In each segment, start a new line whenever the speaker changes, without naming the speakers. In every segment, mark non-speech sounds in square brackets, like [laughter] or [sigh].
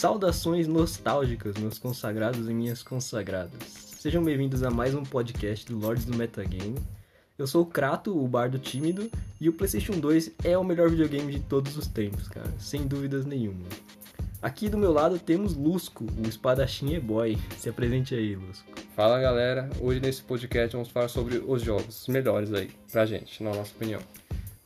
Saudações nostálgicas, meus consagrados e minhas consagradas. Sejam bem-vindos a mais um podcast do Lords do Metagame. Eu sou o Krato, o bardo tímido, e o PlayStation 2 é o melhor videogame de todos os tempos, cara, sem dúvidas nenhuma. Aqui do meu lado temos Lusco, o espadachim e-boy. Se apresente aí, Lusco.
Fala galera, hoje nesse podcast vamos falar sobre os jogos melhores aí pra gente, na nossa opinião.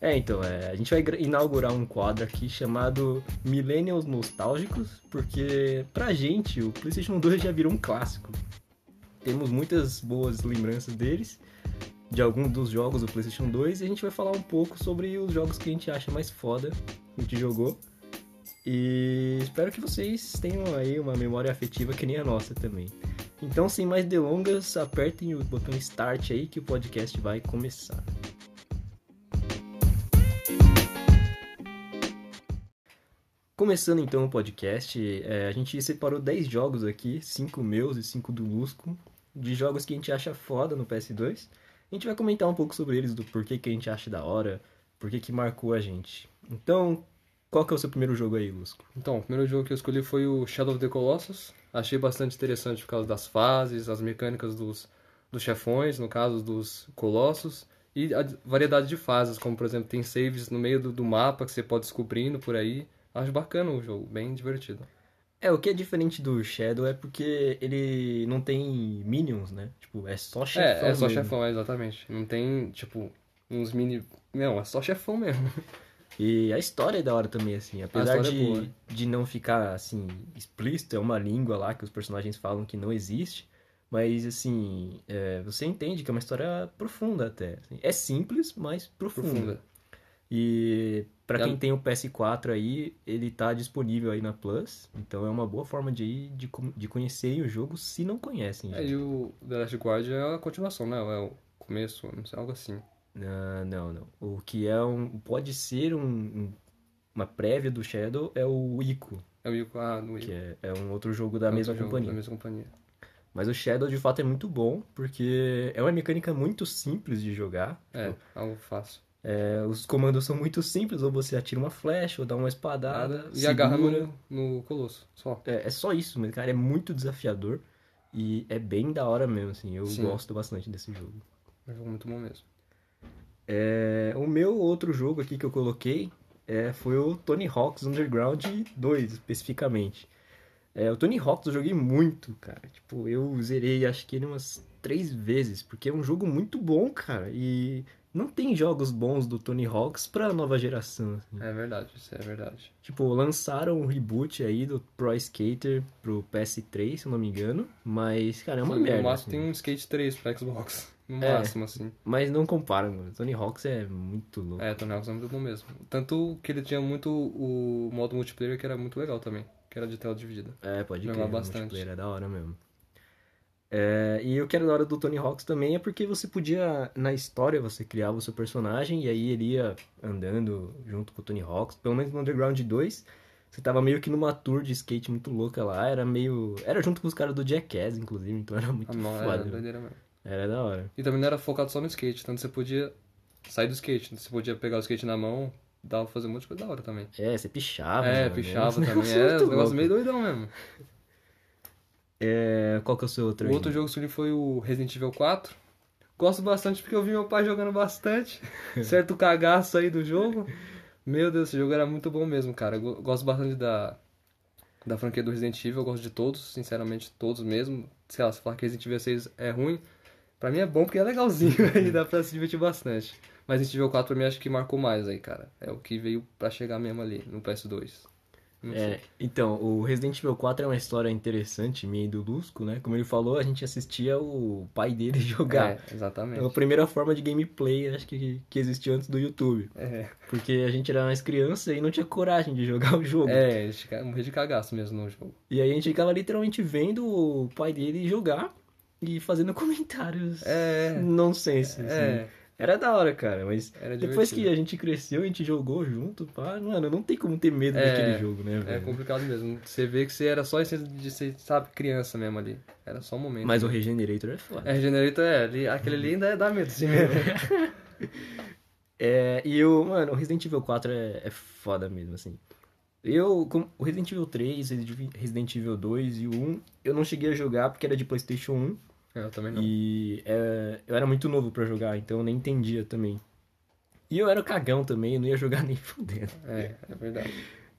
É, então, é, a gente vai inaugurar um quadro aqui chamado Millennials Nostálgicos, porque pra gente o PlayStation 2 já virou um clássico. Temos muitas boas lembranças deles, de alguns dos jogos do PlayStation 2, e a gente vai falar um pouco sobre os jogos que a gente acha mais foda, que a gente jogou. E espero que vocês tenham aí uma memória afetiva que nem a nossa também. Então, sem mais delongas, apertem o botão Start aí que o podcast vai começar. Começando então o podcast, é, a gente separou 10 jogos aqui, 5 meus e 5 do Lusco, de jogos que a gente acha foda no PS2. A gente vai comentar um pouco sobre eles, do porquê que a gente acha da hora, porquê que marcou a gente. Então, qual que é o seu primeiro jogo aí, Lusco?
Então, o primeiro jogo que eu escolhi foi o Shadow of the Colossus. Achei bastante interessante por causa das fases, as mecânicas dos, dos chefões, no caso dos colossos, e a variedade de fases, como por exemplo, tem saves no meio do, do mapa que você pode descobrindo por aí. Acho bacana o jogo, bem divertido.
É, o que é diferente do Shadow é porque ele não tem minions, né? Tipo, é só chefão.
É, é só
mesmo.
chefão, é, exatamente. Não tem, tipo, uns mini. Não, é só chefão mesmo.
E a história é da hora também, assim. Apesar
é
de,
boa.
de não ficar, assim, explícito, é uma língua lá que os personagens falam que não existe. Mas, assim, é, você entende que é uma história profunda até. assim. É simples, mas profunda.
Profunda.
E pra
E a-
quem tem o PS4 aí, ele tá disponível aí na Plus. Então é uma boa forma de, ir- de, de conhecerem o jogo se não conhecem.
É, e o The Last Guard é a continuação, né? É o começo, não sei, algo assim.
Não, não, não. O que é um. Pode ser um, um- uma prévia do Shadow é o Ico,
É o Ico, ah, no Ico.
que é, é um outro jogo da
É
mesma
jogo
companhia.
Da mesma companhia.
Mas o Shadow de fato é muito bom, porque é uma mecânica muito simples de jogar.
É, algo fácil.
É, os comandos são muito simples, ou você atira uma flecha, ou dá uma espadada.
E agarra
segura.
no, no Colosso, só.
É, é só isso, mas, cara, é muito desafiador. E é bem da hora mesmo, assim. Eu
Sim.
gosto bastante desse jogo.
É um jogo muito bom mesmo.
É, o meu outro jogo aqui que eu coloquei é, foi o Tony Hawk's Underground 2, especificamente. É, o Tony Hawk's eu joguei muito, cara. Tipo, eu zerei acho que ele umas três vezes, porque é um jogo muito bom, cara. E não tem jogos bons do Tony Hawk's pra nova geração. assim.
É verdade, isso é verdade.
Tipo, lançaram um reboot aí do Pro Skater pro PS3, se eu não me engano. Mas, cara, é uma
Sim,
merda.
No máximo
assim.
tem um Skate 3 pra Xbox. No
É.
máximo, assim.
Mas não compara, mano. Tony Hawk's é muito louco.
É, Tony Hawk's é muito bom mesmo. Tanto que ele tinha muito o modo multiplayer que era muito legal também. Que era de tela dividida.
É, pode
Jogar
crer,
bastante.
multiplayer é da hora mesmo. É, e o que era da hora do Tony Hawk's também é porque você podia, na história, você criava o seu personagem e aí ele ia andando junto com o Tony Hawk's. Pelo menos no Underground 2, você tava meio que numa tour de skate muito louca lá. Era meio... Era junto com os caras do Jackass, inclusive, então era muito
Ah, não,
foda.
era
né?
doideira.
Era da hora.
E também não era focado só no skate, tanto você podia sair do skate. Você podia pegar o skate na mão, dava pra fazer um monte de coisa da hora também.
É, você pichava.
é,
mano,
pichava
né?
também. [laughs] É,
muito
um negócio meio doidão mesmo.
É, qual que é o seu outro
O outro jogo que eu escolhi foi o Resident Evil 4. Gosto bastante porque eu vi meu pai jogando bastante. [laughs] certo cagaço aí do jogo. Meu Deus, esse jogo era muito bom mesmo, cara. Eu go- gosto bastante da, da franquia do Resident Evil. Eu gosto de todos, sinceramente, todos mesmo. Sei lá, se falar que Resident Evil 6 é ruim, pra mim é bom porque é legalzinho [laughs] e dá pra se divertir bastante. Mas Resident Evil 4 pra mim acho que marcou mais aí, cara. É o que veio pra chegar mesmo ali no PS2.
É, então, o Resident Evil 4 é uma história interessante, minha e do Lusco, né? Como ele falou, a gente assistia o pai dele [laughs] jogar.
É, exatamente.
É a primeira forma de gameplay, acho que, que existiu antes do YouTube.
É,
Porque a gente era mais criança e não tinha coragem de jogar [laughs] o jogo.
é, morri de cagaço mesmo no jogo.
E aí a gente ficava literalmente vendo o pai dele jogar e fazendo [laughs] comentários
É.
nonsense. assim.
É,
Era da hora, cara, mas depois que a gente cresceu, a gente jogou junto, pá, mano, não tem como ter medo
É,
daquele jogo, né,
É
velho?
complicado mesmo. Você vê que você era só essência de ser, sabe, criança mesmo ali. Era só um momento.
Mas o Regenerator é foda.
É, Regenerator é, ali, aquele ali ainda dá medo, assim mesmo. [laughs]
É, e o, mano, o Resident Evil 4 é, é foda mesmo, assim. Eu, com o Resident Evil 3, Resident Evil 2 e o 1, eu não cheguei a jogar porque era de PlayStation 1.
É, eu também não.
E é, eu era muito novo pra jogar, então eu nem entendia também. E eu era cagão também, eu não ia jogar [laughs] nem fudendo.
É, é verdade.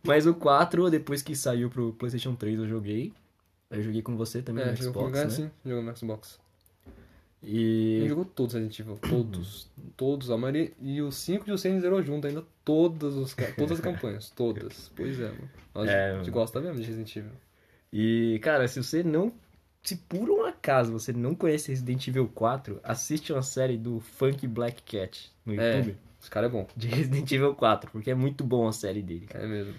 Mas o 4, depois que saiu pro PlayStation 3, eu joguei. Eu joguei com você também
É,
no
jogou
Xbox,
comigo,
né?
sim, jogou no Xbox.
E
Ele jogou todos Resident Evil, todos. [clears throat] todos, a maioria. E os 5 e o 6 zerou junto ainda, todas, os, todas as campanhas, todas. Pois é, mano. Nós,
É,
a gente gosta mesmo de Resident Evil.
E, cara, se você não. Se por um acaso você não conhece Resident Evil 4, assiste uma série do Funk Black Cat no
É.
YouTube
Esse cara é bom,
de Resident Evil 4, porque é muito bom a série dele, cara.
é mesmo.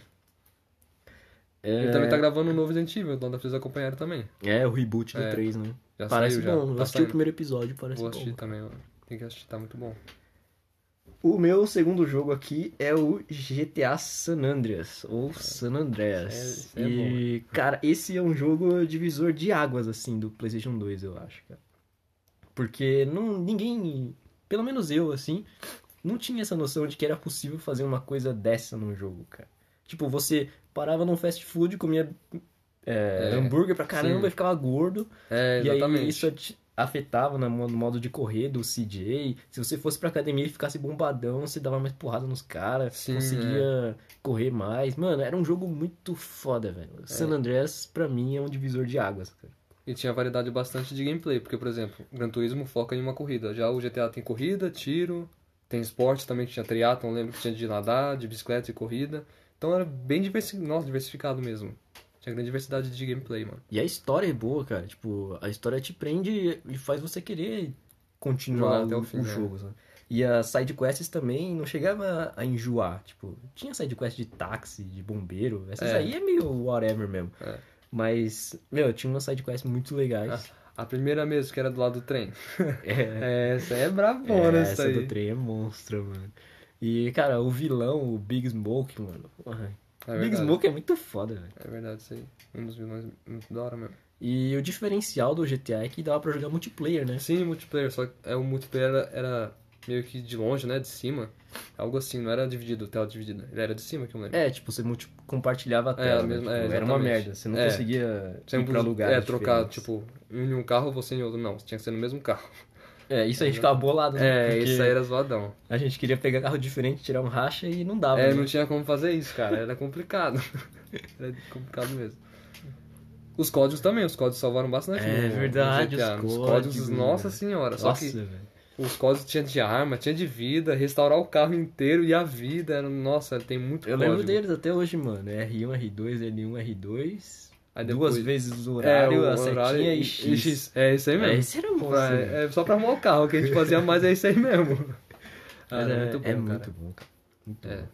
É,
Ele também tá gravando um novo Resident Evil, então dá pra vocês acompanharem também.
é o reboot do
É.
3, né?
Já
parece
saiu já.
bom. Eu
Tá
assisti o primeiro episódio, parece
Vou
bom.
assistir também, mano. Tem que assistir, tá muito bom.
O meu segundo jogo aqui é o GTA San Andreas, ou San Andreas.
É- é
e, cara, esse é um jogo divisor de águas, assim, do PlayStation 2, eu acho, cara. Porque não, ninguém, pelo menos eu, assim, não tinha essa noção de que era possível fazer uma coisa dessa num jogo, cara. Tipo, você parava num fast food, comia é,
É,
hambúrguer pra caramba
sim.
e ficava gordo.
É,
E
exatamente.
aí isso te afetava no mo- no modo de correr do CJ. Se você fosse pra academia e ficasse bombadão, você dava mais porrada nos caras, conseguia correr mais. Mano, era um jogo muito foda, velho. San Andreas, pra mim, é um divisor de águas, cara.
E tinha variedade bastante de gameplay, porque, por exemplo, o Gran Turismo foca em uma corrida. Já o GTA tem corrida, tiro, tem esporte também, que tinha triatlon, lembro que tinha de nadar, de bicicleta e corrida. Então era bem diversi... Nossa, diversificado mesmo. Tinha grande diversidade de gameplay, mano.
E a história é boa, cara. Tipo, a história te prende e faz você querer continuar
até o fim,
o
né?
jogo, sabe? E as sidequests também não chegava a enjoar. Tipo, tinha sidequest de táxi, de bombeiro. Essas
É.
aí é meio whatever mesmo.
É.
Mas, meu, tinha umas sidequests muito legais.
A primeira mesmo, que era do lado do trem. [laughs] [laughs]
É,
Essa é brabona,
é,
essa
essa
aí.
do trem é monstro, mano. E, cara, o vilão, o Big Smoke, mano.
É
Big. Smoke é muito foda, velho.
É verdade, isso aí. Um dos vilões muito da hora mesmo.
E o diferencial do GTA é que dava pra jogar multiplayer, né?
Sim, multiplayer, só que é, o multiplayer era, era meio que de longe, né? De cima. Algo assim, não era dividido, tela dividida. Ele era de cima que eu lembro.
É, tipo, você multi- compartilhava a tela, né?
mesmo-
Tipo,
é,
era uma merda, você não
É.
conseguia
Você
ir pra lugares
É, trocar, tipo, em um carro você em outro. Não, tinha que ser no mesmo carro.
É, isso aí ficava bolado, né?
É, isso aí era zoadão.
A gente queria pegar carro diferente, tirar um racha e não dava,
É,
né?
não tinha como fazer isso, cara. Era complicado. [laughs] era complicado mesmo. Os códigos também, os códigos salvaram bastante.
É
no- no
verdade,
GTA.
os
Os
códigos,
códigos,
né?
nossa senhora. Só
Nossa,
que
velho.
os códigos tinha de arma, tinha de vida, restaurar o carro inteiro e a vida. Era, nossa, tem muito
Eu
código.
lembro deles até hoje, mano. R1, R2, L1, R2.
Aí
Duas
depois-
vezes o
É,
horário,
o
a setinha
horário
e X.
É isso aí
É,
mesmo.
esse era bom.
É, é só pra arrumar o carro, que a gente fazia mais é isso aí mesmo. [laughs] Ah,
Mas
é,
é,
muito bom,
é
cara.
muito bom, cara. Muito
É.
bom.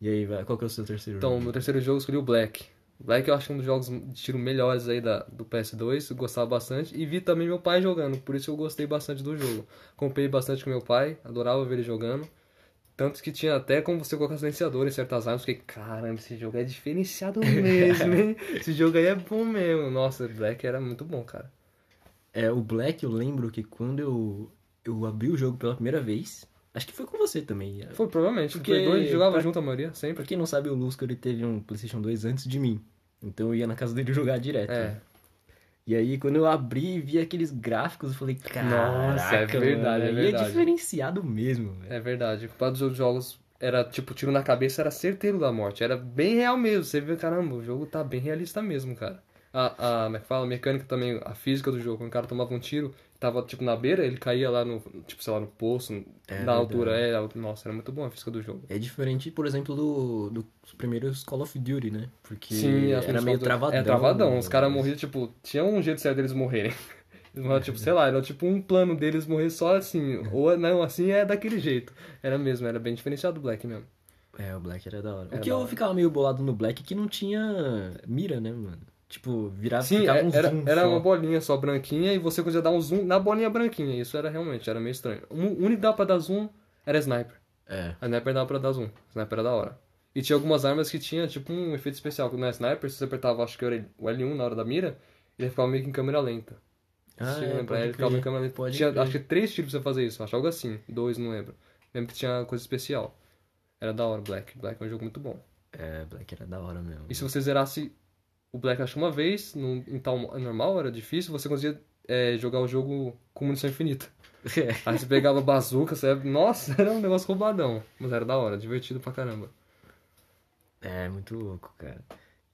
E aí, qual que é o seu terceiro
Então,
jogo?
no terceiro jogo eu escolhi o Black. Black eu acho um dos jogos de tiro melhores aí da, do PS2, eu gostava bastante. E vi também meu pai jogando, por isso eu gostei bastante do jogo. Comprei bastante com meu pai, adorava ver ele jogando. Tanto que tinha até como você colocar silenciador em certas armas. Fiquei, caramba, esse jogo é diferenciado [laughs] mesmo, hein? esse jogo aí é bom mesmo. Nossa, Black era muito bom, cara.
É, o Black, eu lembro que quando eu, eu abri o jogo pela primeira vez, acho que foi com você também.
Foi, provavelmente.
Porque
Porque dois jogava
pra-
junto a maioria, sempre.
Pra quem não sabe, o Lusco ele teve um PlayStation 2 antes de mim. Então eu ia na casa dele jogar direto.
É.
né? E aí, quando eu abri e vi aqueles gráficos, eu falei, caraca,
Nossa, é verdade, é
mano, aí
verdade.
é diferenciado mesmo, velho.
É verdade. Para dos outros jogos, era tipo, tiro na cabeça era certeiro da morte. Era bem real mesmo. Você vê, caramba, o jogo tá bem realista mesmo, cara. A, a, como é que fala? A mecânica também, a física do jogo. Quando o cara tomava um tiro, tava tipo na beira, ele caía lá no, tipo, sei lá, no poço,
É
na
verdade.
altura. É, nossa, era muito bom a física do jogo.
É diferente, por exemplo, do, dos primeiros Call of Duty, né? Porque
Sim,
era meio
do-
travadão.
É travadão. Os caras morriam, tipo, tinha um jeito certo deles morrerem. [laughs] Eles morriam, tipo, sei lá, era tipo um plano deles morrer só assim. Ou não, assim é daquele jeito. Era mesmo, era bem diferenciado do Black mesmo.
É, o Black era da hora.
Era
o que eu
hora.
ficava meio bolado no Black é que não tinha mira, né, mano? Tipo, virava
Sim,
ficava
é-
um
era,
zoom
era
só.
uma bolinha só branquinha e você conseguia dar um zoom na bolinha branquinha. Isso era realmente, era meio estranho. O único que dava pra dar zoom era sniper.
É.
A sniper dava pra dar zoom. Sniper era da hora. E tinha algumas armas que tinha tipo um efeito especial. Na sniper, se você apertava, acho que era o L1 na hora da mira, ele ficava meio que em câmera lenta.
Ah,
Se
é,
lembrar, ele ficava em câmera lenta.
pode
Tinha,
crer.
acho que três tiros pra você fazer isso, acho algo assim. Dois, não lembro. Lembro que tinha coisa especial. Era da hora, Black. Black é um jogo muito bom.
É, Black era da hora mesmo.
E se você zerasse o Black que uma vez, no, em tal normal, era difícil, você conseguia é, jogar o jogo com munição infinita. Aí você pegava bazuca, você... nossa, [laughs] era um negócio roubadão. Mas era da hora, divertido pra caramba.
É, muito louco, cara.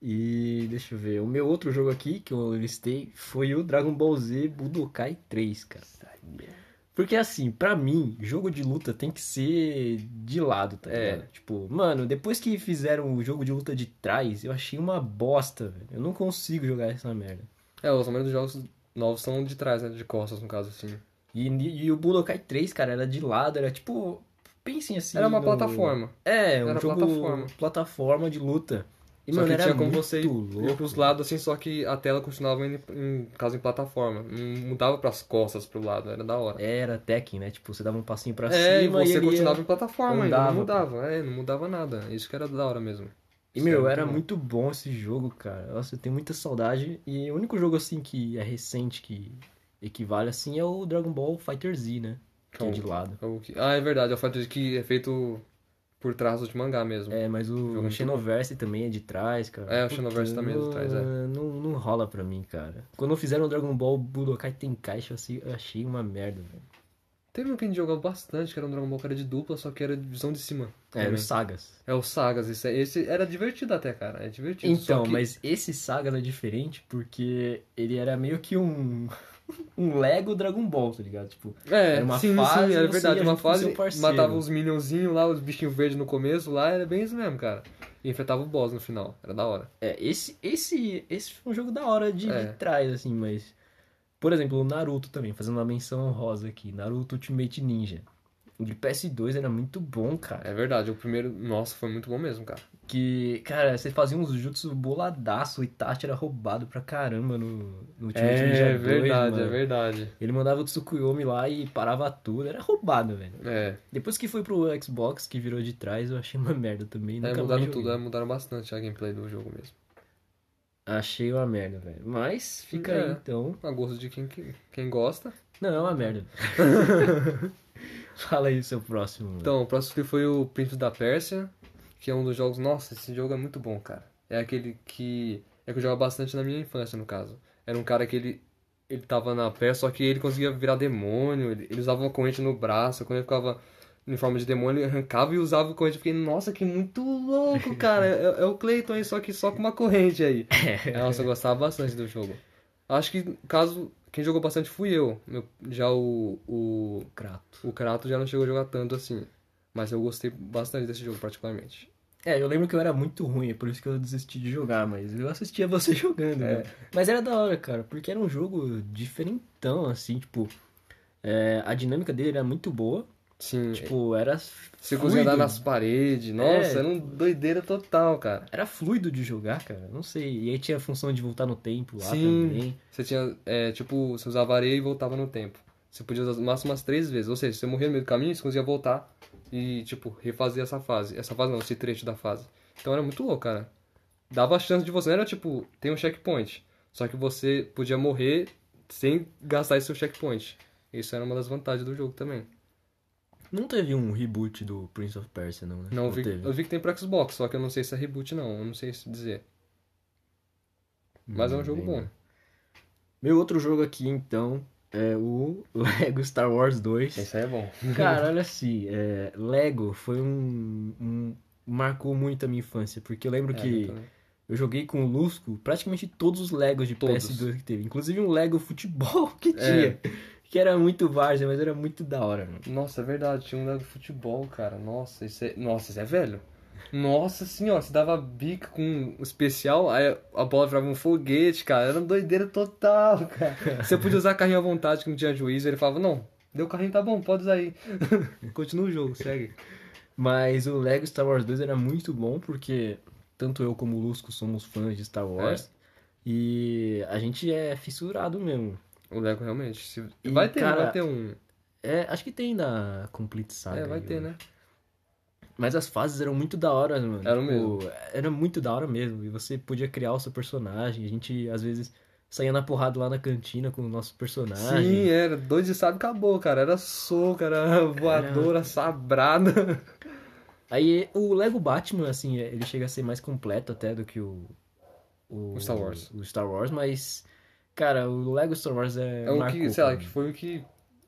E deixa eu ver, o meu outro jogo aqui que eu listei foi o Dragon Ball Z Budokai 3, cara. Porque assim, pra mim, jogo de luta tem que ser de lado, tá
É.
ligado? Tipo, mano, depois que fizeram o jogo de luta de trás, eu achei uma bosta, velho. Eu não consigo jogar essa merda.
É, os números dos jogos novos são de trás, né? De costas, no caso, assim.
E, e o Budokai 3, cara, era de lado, era tipo. Pensem assim.
Era uma
no-
plataforma.
É, um
Era
jogo
plataforma.
plataforma de luta. E,
só
mano,
que tinha como
muito
você ir,
louco.
pros lados, assim, só que a tela continuava indo, em caso em plataforma. Não mudava pras costas, pro lado, era da hora.
Era Tekken, né? Tipo, você dava um passinho pra
É, e
cima
você
ele ia-
continuava em plataforma
andava,
não mudava. É, não mudava nada. Isso que era da hora mesmo.
E,
Isso
meu, era
bom.
muito bom esse jogo, cara. Nossa, eu tenho muita saudade. E o único jogo, assim, que é recente, que equivale, assim, é o Dragon Ball Fighter Z, né? Que é de lado.
É Ah, é verdade, é o fato de que é feito por traço de mangá mesmo.
É, mas o
muito
Xenoverse também é de trás, cara.
É, o Xenoverse também é de trás, é.
Não, não, rola pra mim, cara. Quando fizeram o Dragon Ball Budokai Tenkaichi, eu achei- eu achei uma merda, velho.
Teve um que a gente jogava bastante, que era um Dragon Ball que era de dupla, só que era de visão de cima.
É,
também.
os Sagas.
É o Sagas, esse, esse era divertido até, cara. É divertido.
Então,
que...
mas esse Sagas é diferente porque ele era meio que um um Lego Dragon Ball, tá ligado? Tipo,
É,
era uma
sim,
fase,
sim, era
você
verdade. Uma fase, matava os minionzinhos lá, os bichinhos verdes no começo lá, era bem isso mesmo, cara. E enfrentava o boss no final, era da hora.
é, esse esse esse foi um jogo da hora de,
É.
de trás assim, mas por exemplo, o Naruto também, fazendo uma menção honrosa aqui, Naruto Ultimate Ninja. O de PS2 era muito bom, cara.
É verdade, o primeiro, nossa, foi muito bom mesmo, cara.
Que, cara, você fazia uns jutsu boladaço, o Itachi era roubado pra caramba no, no Ultimate Ninja
É
2,
verdade, é verdade.
Ele mandava o Tsukuyomi lá e parava tudo, era roubado, velho.
É,
Depois que foi pro Xbox, que virou de trás, eu achei uma [laughs] merda também.
é mudaram tudo, é, mudaram bastante a gameplay do jogo mesmo.
Achei uma merda, velho. Mas fica
É.
aí então.
A gosto de quem, quem gosta.
Não, é uma merda. [laughs] [laughs] Fala aí o seu próximo. mano.
Então, o próximo que foi o Príncipe da Pérsia, que é um dos jogos. Nossa, esse jogo é muito bom, cara. É aquele que. É que eu jogava bastante na minha infância, no caso. Era um cara que ele. Ele tava na Pérsia, só que ele conseguia virar demônio. Ele, ele usava uma corrente no braço. Quando ele ficava em forma de demônio, ele arrancava e usava a corrente. Eu fiquei, nossa, que muito louco, [laughs] cara. É, é o Clayton aí, só que só com uma corrente aí. [laughs] Nossa, eu gostava bastante do jogo. Acho que, caso. Quem jogou bastante fui eu. Meu- já o, o
Kratos.
o Kratos já não chegou a jogar tanto assim. Mas eu gostei bastante desse jogo, particularmente.
É, eu lembro que eu era muito ruim, é por isso que eu desisti de jogar, mas eu assistia você [laughs] jogando,
É.
né? Mas era da hora, cara, porque era um jogo diferentão, assim, tipo. é, a dinâmica dele era muito boa.
Sim,
Tipo, era.
andar
fluido.
nas paredes. Nossa,
É.
era um doideira total, cara.
Era fluido de jogar, cara. Não sei. E aí tinha a função de voltar no tempo lá
Sim.
também.
Você tinha, é, tipo, você usava areia e voltava no tempo. Você podia usar no máximo umas três vezes. Ou seja, se você morria no meio do caminho, você conseguia voltar e, tipo, refazer essa fase. Essa fase não, esse trecho da fase. Então era muito louco, cara. Dava a chance de você. Não era tipo, tem um checkpoint. Só que você podia morrer sem gastar esse seu checkpoint. Isso era uma das vantagens do jogo também.
Não teve um reboot do Prince of Persia, não, né?
Não, eu vi, eu vi que tem pro Xbox, só que eu não sei se é reboot não, eu não sei se dizer. Mas é um
Não
jogo
lembro.
bom.
Meu outro jogo aqui, então, é o Lego Star Wars 2.
Esse aí é bom.
Cara, [laughs] olha assim, é, Lego foi um, um- Marcou muito a minha infância, porque eu lembro
É,
que
eu
eu joguei com o Lusco praticamente todos os Legos de
Todos.
PS2 que teve. Inclusive um Lego futebol [laughs] que
É.
tinha. Que era muito várzea, mas era muito da hora, mano.
Nossa, é verdade, tinha um Lego futebol, cara. Nossa, isso é. Nossa, isso é velho. Nossa senhora, você dava bica com um especial, aí a bola virava um foguete, cara. Era uma doideira total, [laughs] cara. Você podia usar carrinho à vontade, que não tinha juízo. Ele falava, não, deu carrinho, tá bom, pode usar aí. [laughs] Continua o jogo, segue.
Mas o Lego Star Wars 2 era muito bom porque tanto eu como o Lusco somos fãs de Star Wars. E a gente é fissurado mesmo.
O Lego realmente. se- Vai ter,
cara,
vai ter um.
É, acho que tem da Complete Saga.
É, vai
aí,
ter, né?
Mas as fases eram muito da hora, mano.
Eram
Tipo,
mesmo.
Era muito da hora mesmo. E você podia criar o seu personagem. A gente, às vezes, saía na porrada lá na cantina com o nosso personagem.
Sim, era. Dois de sábio acabou, cara. Era soco, era [laughs] voadora, sabrada.
Aí o Lego Batman, assim, ele chega a ser mais completo até do que o.
O Star Wars.
O Star Wars, mas. Cara, o Lego Star Wars é.
É um
marcou
que, sei lá, que foi o que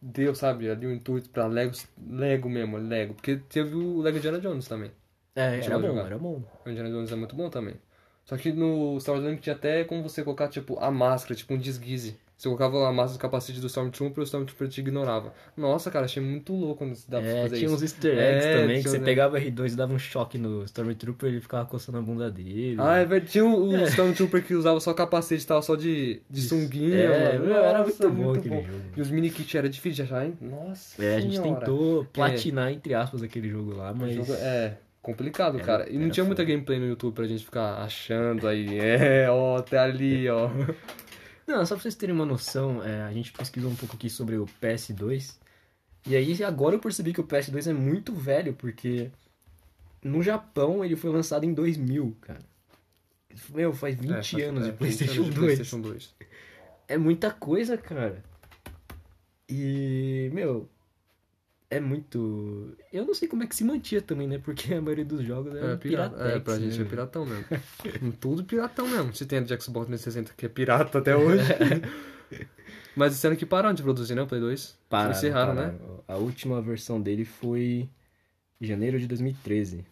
deu, sabe, ali o intuito pra Lego, Lego mesmo, Lego. Porque teve o Lego Indiana Jones também.
É, era bom,
jogar.
era bom.
O Indiana Jones é muito bom também. Só que no Star Wars que tinha até como você colocar, tipo, a máscara, tipo um desguise. Você colocava a máscara do capacete do Stormtrooper e o Stormtrooper te ignorava. Nossa, cara, achei muito louco quando dava pra
É,
fazer
tinha
isso.
uns easter eggs
É,
também, que
tinha
você
uns-
pegava R2 e dava um choque no Stormtrooper e ele ficava coçando a bunda dele.
Ah, é verdade. Tinha o o Stormtrooper que usava só capacete e tal, só de, de sunguinha.
É,
mano.
era
Nossa,
muito bom aquele jogo.
E os mini kits era difícil de achar, hein? Nossa
É, a gente
senhora.
tentou platinar, entre aspas, aquele jogo lá, mas.
jogo é complicado,
Era-
cara. E não tinha muita
foda.
gameplay no YouTube pra gente ficar achando aí. [laughs] É, ó, até ali, ó.
Não, só pra vocês terem uma noção, é, a gente pesquisou um pouco aqui sobre o PS2. E aí agora eu percebi que o PS2 é muito velho, porque no Japão ele foi lançado em 2000, cara. Meu, faz 20
É, faz-
anos
é,
de
20
PlayStation
anos de
2.
PlayStation 2.
É muita coisa, cara. E, meu, é muito. Eu não sei como é que se mantinha também, né? Porque a maioria dos jogos é,
É, pirata.
piratex,
É, pra gente
né,
é piratão mesmo. Tudo piratão mesmo. Se tem a de Xbox 360 que é pirata até hoje. [laughs] Mas disseram que pararam de produzir, né? O Play 2.
Pararam,
Encerraram, né?
pararam. A última versão dele foi em janeiro de 2013.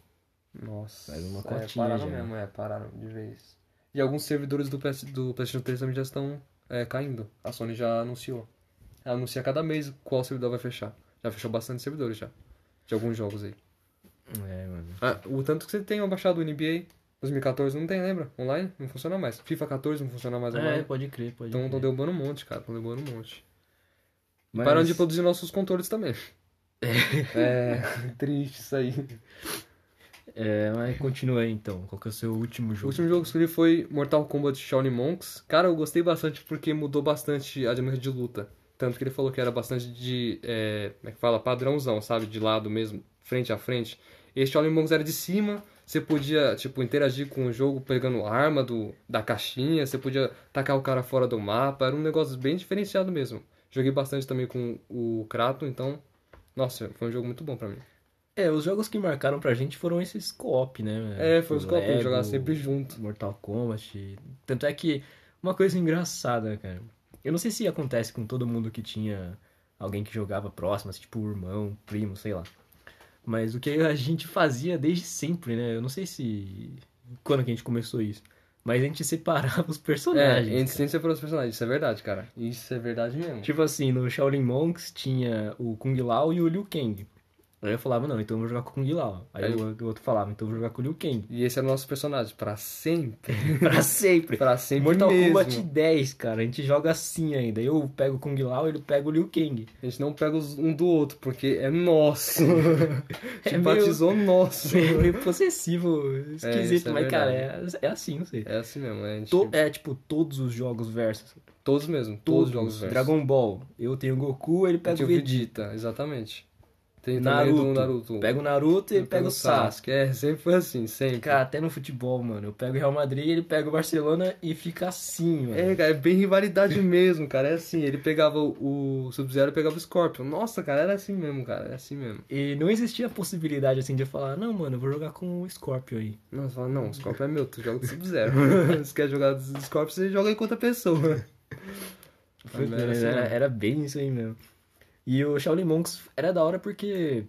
Nossa.
Faz uma
é,
cotinha
pararam
já.
mesmo, é, pararam de vez. E alguns servidores do, PS, do PlayStation 3 também já estão é, caindo. A Sony já anunciou. Ela anuncia cada mês qual servidor vai fechar. Já fechou bastante servidores já. De alguns jogos aí.
É, mano.
Ah, o tanto que você tem baixado o NBA 2014 não tem, lembra? Online? Não funciona mais. FIFA 14 não funciona mais
É,
online.
pode crer, pode
Então
crer.
estão derrubando um monte, cara. Estão derrubando um monte.
Mas-
pararam de produzir nossos controles também. É, [laughs] [laughs] triste isso aí.
É, mas continua aí então. Qual que é o seu último
O
jogo?
último jogo que eu escolhi foi Mortal Kombat Shaolin Monks. Cara, eu gostei bastante porque mudou bastante a dinâmica de luta. Tanto que ele falou que era bastante de, é, como é que fala, padrãozão, sabe? De lado mesmo, frente a frente. Esse Shaolin Monks era de cima, você podia, tipo, interagir com o jogo pegando arma do, da caixinha, você podia tacar o cara fora do mapa, era um negócio bem diferenciado mesmo. Joguei bastante também com o Krato, então, nossa, foi um jogo muito bom pra mim.
É, os jogos que marcaram pra gente foram esses co-op, né?
É, foi os
Tipo,
co-op, jogar sempre junto.
Mortal Kombat. Tanto é que uma coisa engraçada, cara. Eu não sei se acontece com todo mundo que tinha alguém que jogava próximo, assim, tipo irmão, primo, sei lá. Mas o que a gente fazia desde sempre, né? Eu não sei se quando que a gente começou isso. Mas a gente [laughs] separava os
É,
personagens.
entre
cara.
sem separar os personagens, isso é verdade, cara. Isso é verdade mesmo.
Tipo assim, no Shaolin Monks tinha o Kung Lao e o Liu Kang. Aí eu falava, não, então eu vou jogar com o Kung Lao. Aí
Aí-
o o outro falava, então eu vou jogar com o Liu Kang.
E esse é o nosso personagem, pra sempre. [laughs]
pra sempre.
pra sempre
Mortal
mesmo.
Kombat 10, cara, a gente joga assim ainda. Eu pego o Kung Lao, ele pega o Liu Kang.
A gente não pega um do outro, porque é nosso. [laughs]
É
Simpatizou nosso.
É [laughs] meio possessivo, esquisito,
é
mas cara, é, é assim, não sei.
É assim mesmo, é, a gente...
To- é tipo todos os jogos versus.
Todos mesmo, todos, os jogos versus.
Dragon Ball, eu tenho o Goku, ele pega o Vegeta.
Vegeta, exatamente. Tem
Naruto,
também do Naruto.
pega o Naruto e ele pega o Sasuke.
É, sempre foi assim, sempre.
Cara, até no futebol, mano. Eu pego o Real Madrid, ele pega o Barcelona e fica assim, mano.
É, cara, é bem rivalidade [laughs] mesmo, cara. É assim, ele pegava o o Sub-Zero e pegava o Scorpion. Nossa, cara, era assim mesmo, cara. É assim mesmo.
E não existia a possibilidade, assim, de eu falar, não, mano, eu vou jogar com o Scorpio aí.
Não, você fala, não, o Scorpion é meu, tu joga do Sub-Zero. [laughs] Se quer jogar do Scorpion, você joga com outra pessoa.
Foi-
era assim
era,
mesmo.
era bem isso aí mesmo. E o Shaolin Monks era da hora porque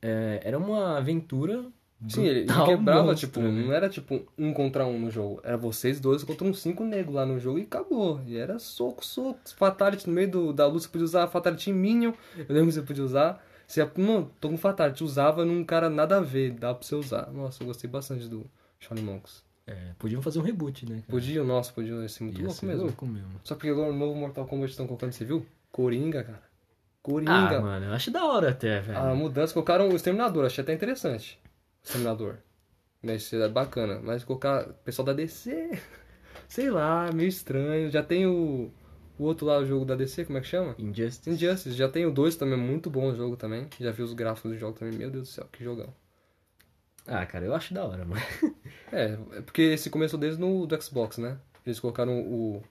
é, era uma aventura
Sim, ele, quebrava,
monstro,
tipo,
né?
não era tipo um contra um no jogo. Era vocês dois contra uns cinco negros lá no jogo e acabou. E era soco, soco, fatality no meio do, da luta, você podia usar fatality em Minion. Eu lembro que você podia usar. Você, não, tô com fatality, usava num cara nada a ver, dá pra você usar. Nossa, eu gostei bastante do Shaolin Monks.
É, podiam fazer um reboot, né? cara?
Podia, nossa, podia ia ser muito
Ia
louco
ser
mesmo.
louco mesmo.
Só porque agora o novo Mortal Kombat estão colocando, você viu? Coringa, cara. Coringa.
Ah, mano, eu acho da hora até, velho.
A mudança, colocaram o Exterminador, achei até interessante. O Exterminador. Né, isso é bacana. Mas colocar o pessoal da DC, [laughs] sei lá, meio estranho. Já tem o, o outro lá, o jogo da DC, como é que chama?
Injustice.
Injustice. Já tem o 2 também, muito bom o jogo tambem. Já vi os gráficos do jogo também, meu Deus do céu, que jogão.
Ah, cara, eu acho da hora, mano. [laughs]
É, é porque esse começou desde no do Xbox, né? Eles colocaram o,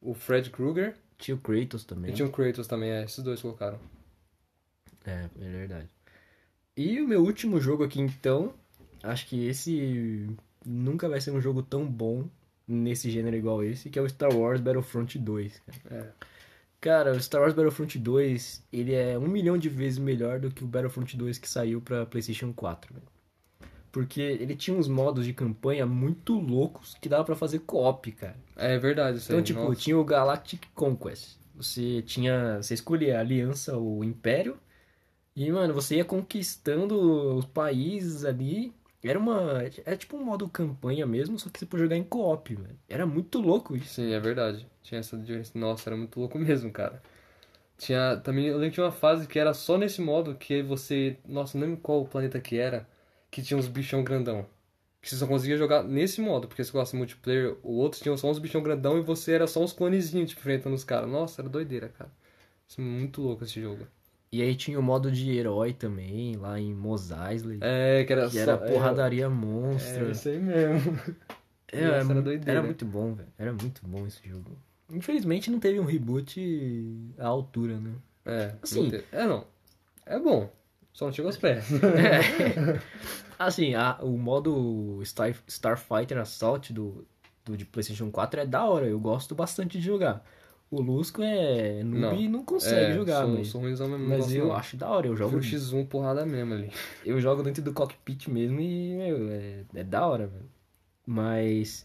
o Fred Krueger
Tinha o Kratos também.
e tinha o Kratos também, é, esses dois colocaram.
É, é verdade. E o meu último jogo aqui, então, acho que esse nunca vai ser um jogo tão bom nesse gênero igual esse, que é o Star Wars Battlefront 2. Cara,
É.
cara o Star Wars Battlefront 2, ele é um milhão de vezes melhor do que o Battlefront 2 que saiu pra PlayStation 4, velho. Porque ele tinha uns modos de campanha muito loucos que dava pra fazer co-op, cara.
É verdade isso
Então,
aí.
tipo,
nossa.
tinha o Galactic Conquest. Você tinha. Você escolhia a aliança ou o Império. E, mano, você ia conquistando os países ali. Era uma. É tipo um modo campanha mesmo, só que você podia jogar em co-op, velho. Era muito louco isso.
Sim, é verdade. Tinha essa diferença. Nossa, era muito louco mesmo, cara. Tinha também, eu lembro que tinha uma fase que era só nesse modo que você, nossa, não lembro qual planeta que era, que tinha uns bichão grandão. Que você só conseguia jogar nesse modo, porque você gosta de multiplayer, o outro tinha só uns bichão grandão e você era só uns clonezinhos, tipo, enfrentando os caras. Nossa, era doideira, cara. Isso é muito louco esse jogo.
E aí tinha o modo de herói também, lá em Mos Eisley.
É, que era
que
só.
era
é,
porradaria
É,
monstra.
isso aí mesmo. [laughs]
É,
Nossa,
era,
doideira.
era muito bom, velho. Era muito bom esse jogo. Infelizmente não teve um reboot à altura, né?
É,
Assim.
não teve- é não. É bom. Só não chegou aos pés.
É. [laughs] Assim, a- o modo Star, Starfighter Assault do, do de PlayStation 4 é da hora, eu gosto bastante de jogar. O Lusco é noob e não consegue
É,
jogar,
sou,
mas,
sou mesmo.
mas
gosto
eu
não.
acho da hora, eu jogo,
Jogo X1 porrada mesmo ali.
eu jogo dentro do cockpit mesmo e, meu, é, é da hora, velho. Mas.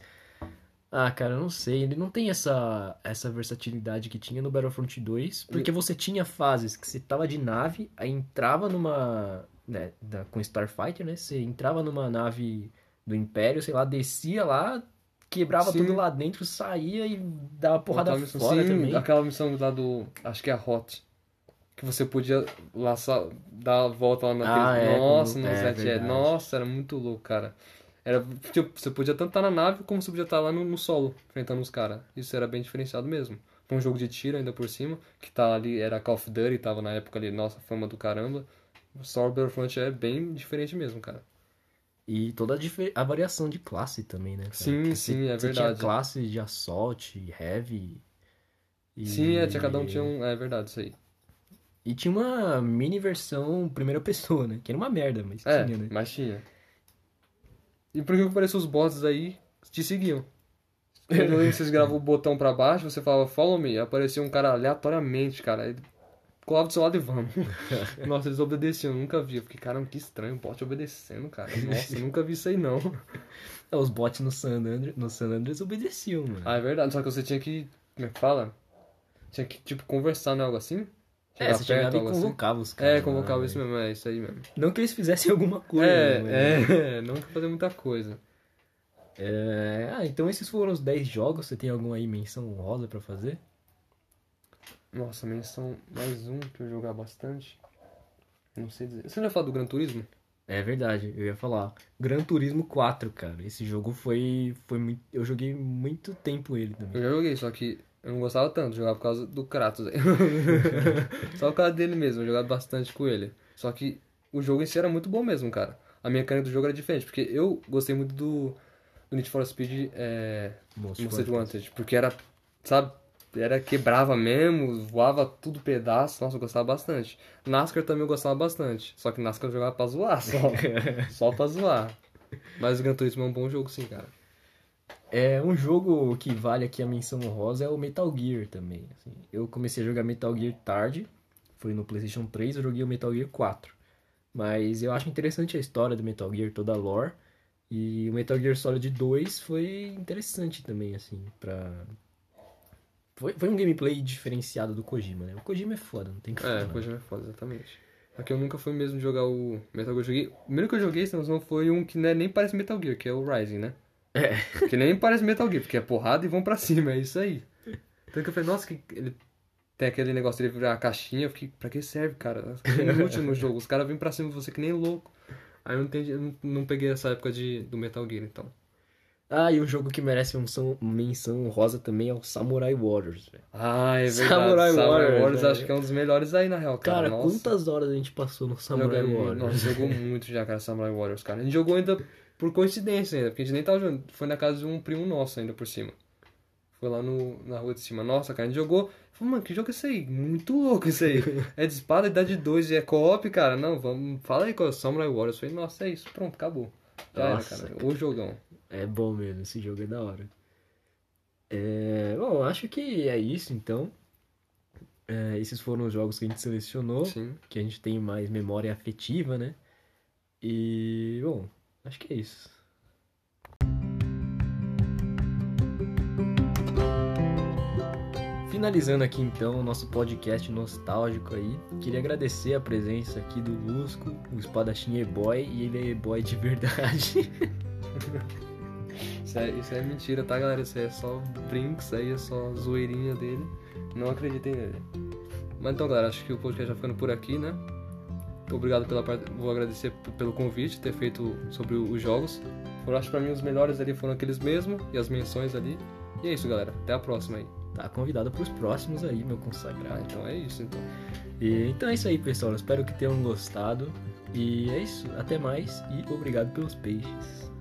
Ah, cara, eu não sei. Ele não tem essa, essa versatilidade que tinha no Battlefront 2. Porque você tinha fases que você tava de nave, aí entrava numa. Né, da- com Starfighter, né? Você entrava numa nave do Império, sei lá, descia lá, quebrava
Sim.
tudo lá dentro, saía e dava porrada
Aquela missão-
fora
Sim,
também.
aquela missão lá do. Acho que é a Hot. Que você podia laçar, dar a volta lá naquele.
Ah, é,
Nossa,
com-
no
é, verdade.
Nossa, era muito louco, cara. Era, tipo, você podia tanto estar na nave como você podia estar lá no, no solo, enfrentando os caras. Isso era bem diferenciado mesmo. Foi um jogo de tiro ainda por cima, que tá ali, era Call of Duty, tava na época ali, nossa, fama do caramba. O Star Battlefront é bem diferente mesmo, cara.
E toda a, a variação de classe também, né? cara?
Sim,
Porque
sim, é
você tinha
verdade.
classe de assault, heavy. E...
Sim, é, tinha, cada um tinha um. É verdade, isso aí.
E tinha uma mini versão primeira pessoa, né? Que era uma merda, mas
É,
tinha, né?
mas tinha. E por que parecia os bots aí te seguiam? Eu lembro que vocês gravam o botão pra baixo, você falava follow me, aparecia um cara aleatoriamente, cara. Ele colava do seu lado e vamos. [laughs] Nossa, eles obedeciam, nunca vi. Eu fiquei, caramba, que estranho, bot obedecendo, cara. Nossa, nunca vi isso aí não. [laughs]
É, Os bots no San Andreas, no San Andreas obedeciam, mano.
Ah, é verdade, só que você tinha que. Como é que fala? Tinha que, tipo, conversar, não é algo assim?
É,
Chegar
você chegava e
algo assim?
convocava os caras.
É, convocava
lá,
isso
né?
mesmo, é isso aí mesmo.
Não que eles fizessem [laughs] alguma coisa. né, mas-
É, é, [laughs] não que fazer muita coisa.
É, Ah, então esses foram os 10 jogos. Você tem alguma aí menção honrosa pra fazer?
Nossa, menção mais um que eu jogar bastante. Não sei dizer. Você não ia falar do Gran Turismo?
É verdade, eu ia falar. Gran Turismo 4, cara. Esse jogo foi. foi muito... Eu joguei muito tempo ele também.
Eu já joguei, só que eu não gostava tanto, jogava por causa do Kratos aí. [laughs] só por causa dele mesmo, eu jogava bastante com ele. Só que o jogo em si era muito bom mesmo, cara. A mecânica do jogo era diferente, porque eu gostei muito do, do Need for Speed é,
Most
Most.
Wanted,
porque era, sabe, era quebrava mesmo, voava tudo pedaço, nossa, eu gostava bastante. NASCAR também eu gostava bastante, só que NASCAR eu jogava pra zoar, só, [laughs] só pra zoar. Mas o Gran Turismo é um bom jogo sim, cara.
É um jogo que vale aqui a menção honrosa é o Metal Gear também. assim. Eu comecei a jogar Metal Gear tarde, foi no PlayStation 3, eu joguei o Metal Gear 4. Mas eu acho interessante a história do Metal Gear, toda a lore. E o Metal Gear Solid 2 foi interessante também, assim, pra. Foi, foi um gameplay diferenciado do Kojima, né? O Kojima é foda, não tem que falar.
É, Kojima é foda, exatamente. Aqui eu nunca fui mesmo jogar o Metal Gear. Joguei... O primeiro que eu joguei, se não foi um que né, nem parece Metal Gear, que é o Rising, né?
É.
Que nem parece Metal Gear, porque é porrada e vão pra cima, é isso aí. Então que eu falei, nossa, que ele tem aquele negócio dele virar a caixinha, eu fiquei, pra que serve, cara? É inútil no [laughs] jogo, os caras vêm pra cima de você que nem louco. Aí eu não, entendi, eu não, peguei essa época de, do Metal Gear, então.
Ah, e um jogo que merece menção, menção honrosa também é o Samurai Warriors, velho.
Ah, é verdade.
Samurai Warriors,
Warriors
velho.
acho que é um dos melhores aí, na real, cara.
Cara,
Nossa.
quantas horas a gente passou no Samurai Warriors?
Nossa, jogou muito já, cara, Samurai Warriors, cara. A gente jogou ainda por coincidência ainda, porque a gente nem tava jogando. Foi na casa de um primo nosso ainda por cima. Foi lá no, na rua de cima. Nossa, cara, a gente jogou. Falei, mano, que jogo é esse aí? Muito louco isso aí. [laughs] é de espada, idade 2 e é co-op, cara. Não, vamos. Fala aí qual é Samurai Warriors. Falei, nossa, é isso, pronto, acabou. Já
Nossa,
era, cara. O jogão.
É bom mesmo, esse jogo é da hora. É, bom, acho que é isso então. É, esses foram os jogos que a gente selecionou,
Sim.
que a gente tem mais memória afetiva, né? E, bom, acho que é isso. Finalizando aqui então o nosso podcast nostálgico aí, queria agradecer a presença aqui do Lusco, o espadachim e-boy, e ele é e-boy de verdade. [laughs]
Isso é, isso é mentira, tá, galera? Isso é só brinco, isso aí é só zoeirinha dele. Não acreditem nele. Mas então, galera, acho que o podcast já ficando por aqui, né? Obrigado pela parte. Vou agradecer pelo convite, ter feito sobre os jogos. Foram, acho que pra mim os melhores ali foram aqueles mesmo e as menções ali. E é isso, galera. Até a próxima aí.
Tá convidado pros próximos aí, meu
Ah,
consagrado.
então é isso, então.
E, então é isso aí, pessoal. Eu espero que tenham gostado. E é isso. Até mais e obrigado pelos peixes.